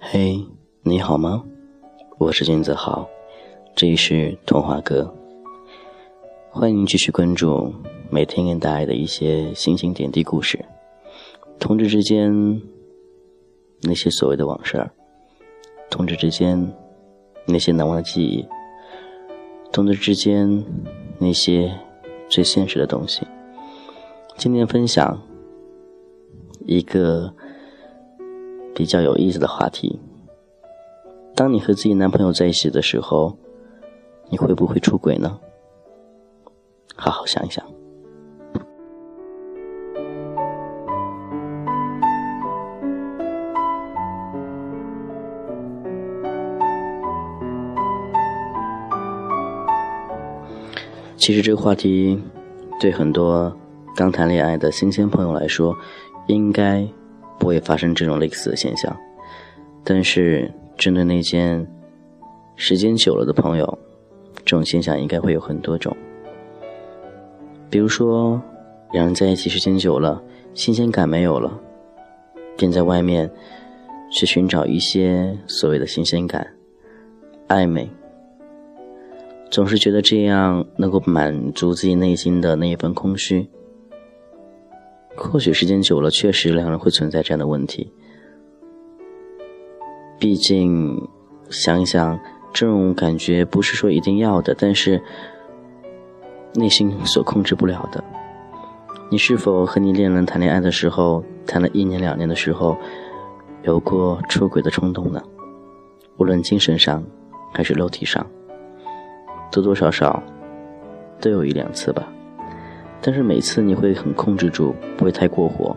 嘿，你好吗？我是金泽豪，这里是童话哥。欢迎继续关注每天给大家的一些星星点滴故事。同志之间那些所谓的往事，同志之间那些难忘的记忆，同志之间那些最现实的东西。今天分享一个。比较有意思的话题。当你和自己男朋友在一起的时候，你会不会出轨呢？好好想一想。其实这个话题对很多刚谈恋爱的新鲜朋友来说，应该。不会发生这种类似的现象，但是针对那些时间久了的朋友，这种现象应该会有很多种。比如说，两人在一起时间久了，新鲜感没有了，便在外面去寻找一些所谓的新鲜感、暧昧，总是觉得这样能够满足自己内心的那一份空虚。或许时间久了，确实两人会存在这样的问题。毕竟，想一想，这种感觉不是说一定要的，但是内心所控制不了的。你是否和你恋人谈恋爱的时候，谈了一年两年的时候，有过出轨的冲动呢？无论精神上还是肉体上，多多少少都有一两次吧。但是每次你会很控制住，不会太过火，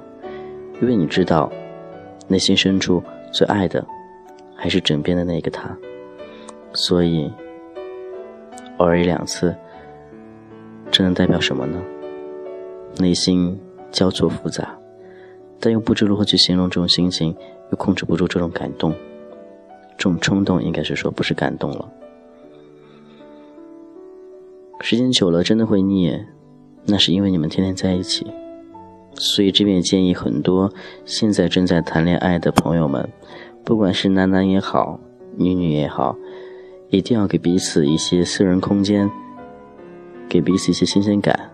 因为你知道，内心深处最爱的还是枕边的那个他，所以偶尔一两次，这能代表什么呢？内心交错复杂，但又不知如何去形容这种心情，又控制不住这种感动，这种冲动应该是说不是感动了，时间久了真的会腻。那是因为你们天天在一起，所以这边建议很多现在正在谈恋爱的朋友们，不管是男男也好，女女也好，一定要给彼此一些私人空间，给彼此一些新鲜感，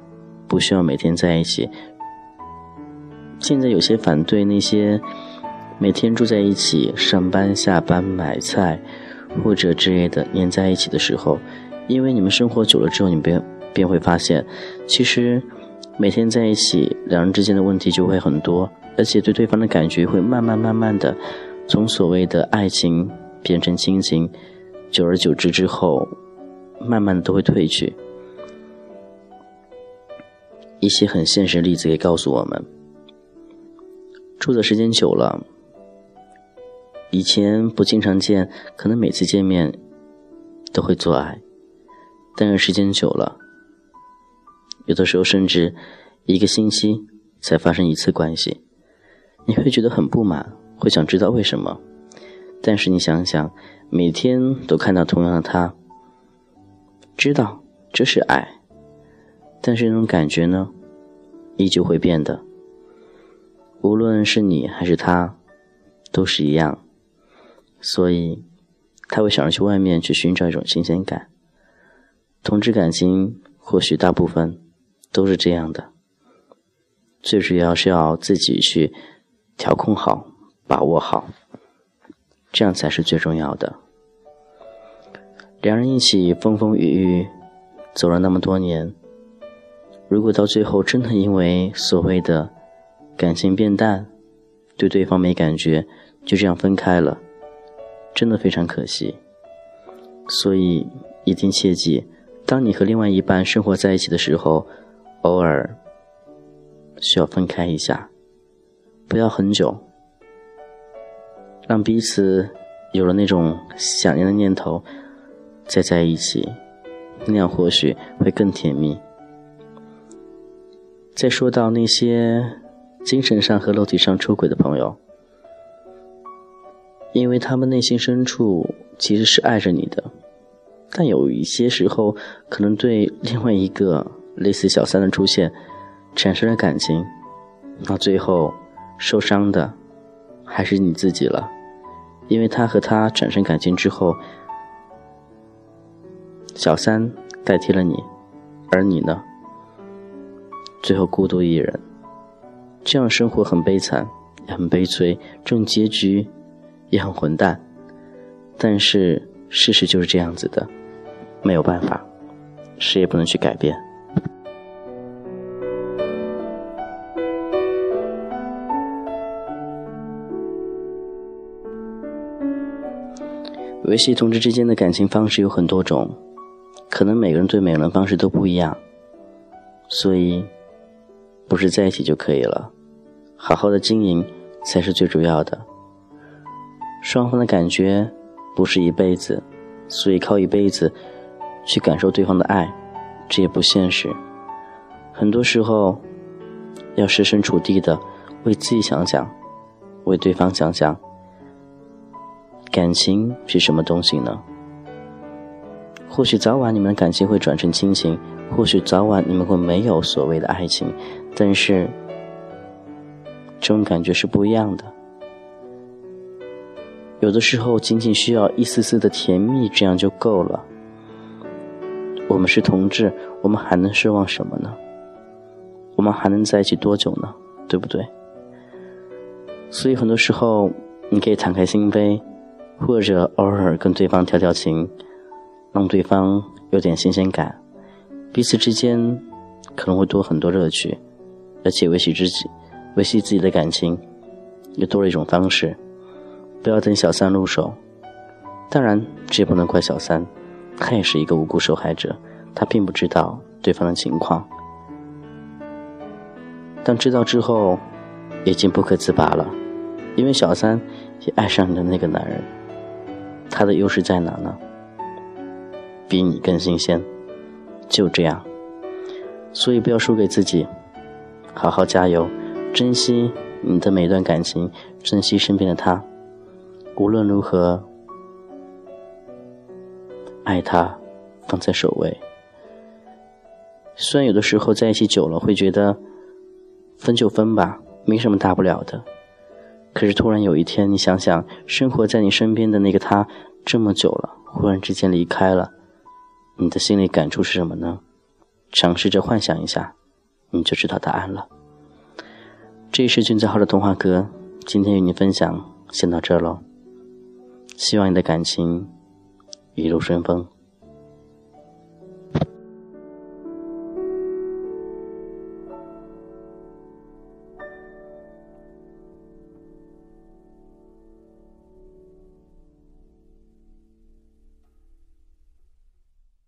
不需要每天在一起。现在有些反对那些每天住在一起、上班、下班、买菜或者之类的黏在一起的时候，因为你们生活久了之后，你便。便会发现，其实每天在一起，两人之间的问题就会很多，而且对对方的感觉会慢慢慢慢的从所谓的爱情变成亲情，久而久之之后，慢慢的都会褪去。一些很现实的例子也告诉我们，住的时间久了，以前不经常见，可能每次见面都会做爱，但是时间久了。有的时候甚至一个星期才发生一次关系，你会觉得很不满，会想知道为什么。但是你想想，每天都看到同样的他，知道这是爱，但是那种感觉呢，依旧会变的。无论是你还是他，都是一样。所以，他会想着去外面去寻找一种新鲜感。同志感情或许大部分。都是这样的，最主要是要自己去调控好、把握好，这样才是最重要的。两人一起风风雨雨走了那么多年，如果到最后真的因为所谓的感情变淡，对对方没感觉，就这样分开了，真的非常可惜。所以一定切记，当你和另外一半生活在一起的时候。偶尔需要分开一下，不要很久，让彼此有了那种想念的念头，再在一起，那样或许会更甜蜜。再说到那些精神上和肉体上出轨的朋友，因为他们内心深处其实是爱着你的，但有一些时候，可能对另外一个类似小三的出现产生了感情，那最后受伤的还是你自己了，因为他和他产生感情之后，小三代替了你，而你呢，最后孤独一人，这样生活很悲惨，也很悲催，这种结局也很混蛋，但是事实就是这样子的。没有办法，谁也不能去改变。维系同志之间的感情方式有很多种，可能每个人对每个人方式都不一样，所以不是在一起就可以了，好好的经营才是最主要的。双方的感觉不是一辈子，所以靠一辈子。去感受对方的爱，这也不现实。很多时候，要设身处地的为自己想想，为对方想想。感情是什么东西呢？或许早晚你们的感情会转成亲情，或许早晚你们会没有所谓的爱情，但是这种感觉是不一样的。有的时候，仅仅需要一丝丝的甜蜜，这样就够了。我们是同志，我们还能奢望什么呢？我们还能在一起多久呢？对不对？所以很多时候，你可以敞开心扉，或者偶尔跟对方调调情，让对方有点新鲜感，彼此之间可能会多很多乐趣，而且维系自己、维系自己的感情，也多了一种方式。不要等小三入手，当然这也不能怪小三。他也是一个无辜受害者，他并不知道对方的情况，当知道之后，已经不可自拔了，因为小三也爱上你的那个男人，他的优势在哪呢？比你更新鲜，就这样，所以不要输给自己，好好加油，珍惜你的每一段感情，珍惜身边的他，无论如何。爱他，放在首位。虽然有的时候在一起久了会觉得分就分吧，没什么大不了的。可是突然有一天，你想想，生活在你身边的那个他这么久了，忽然之间离开了，你的心里感触是什么呢？尝试着幻想一下，你就知道答案了。这是俊子号的童话歌，今天与你分享，先到这喽。希望你的感情。一路顺风。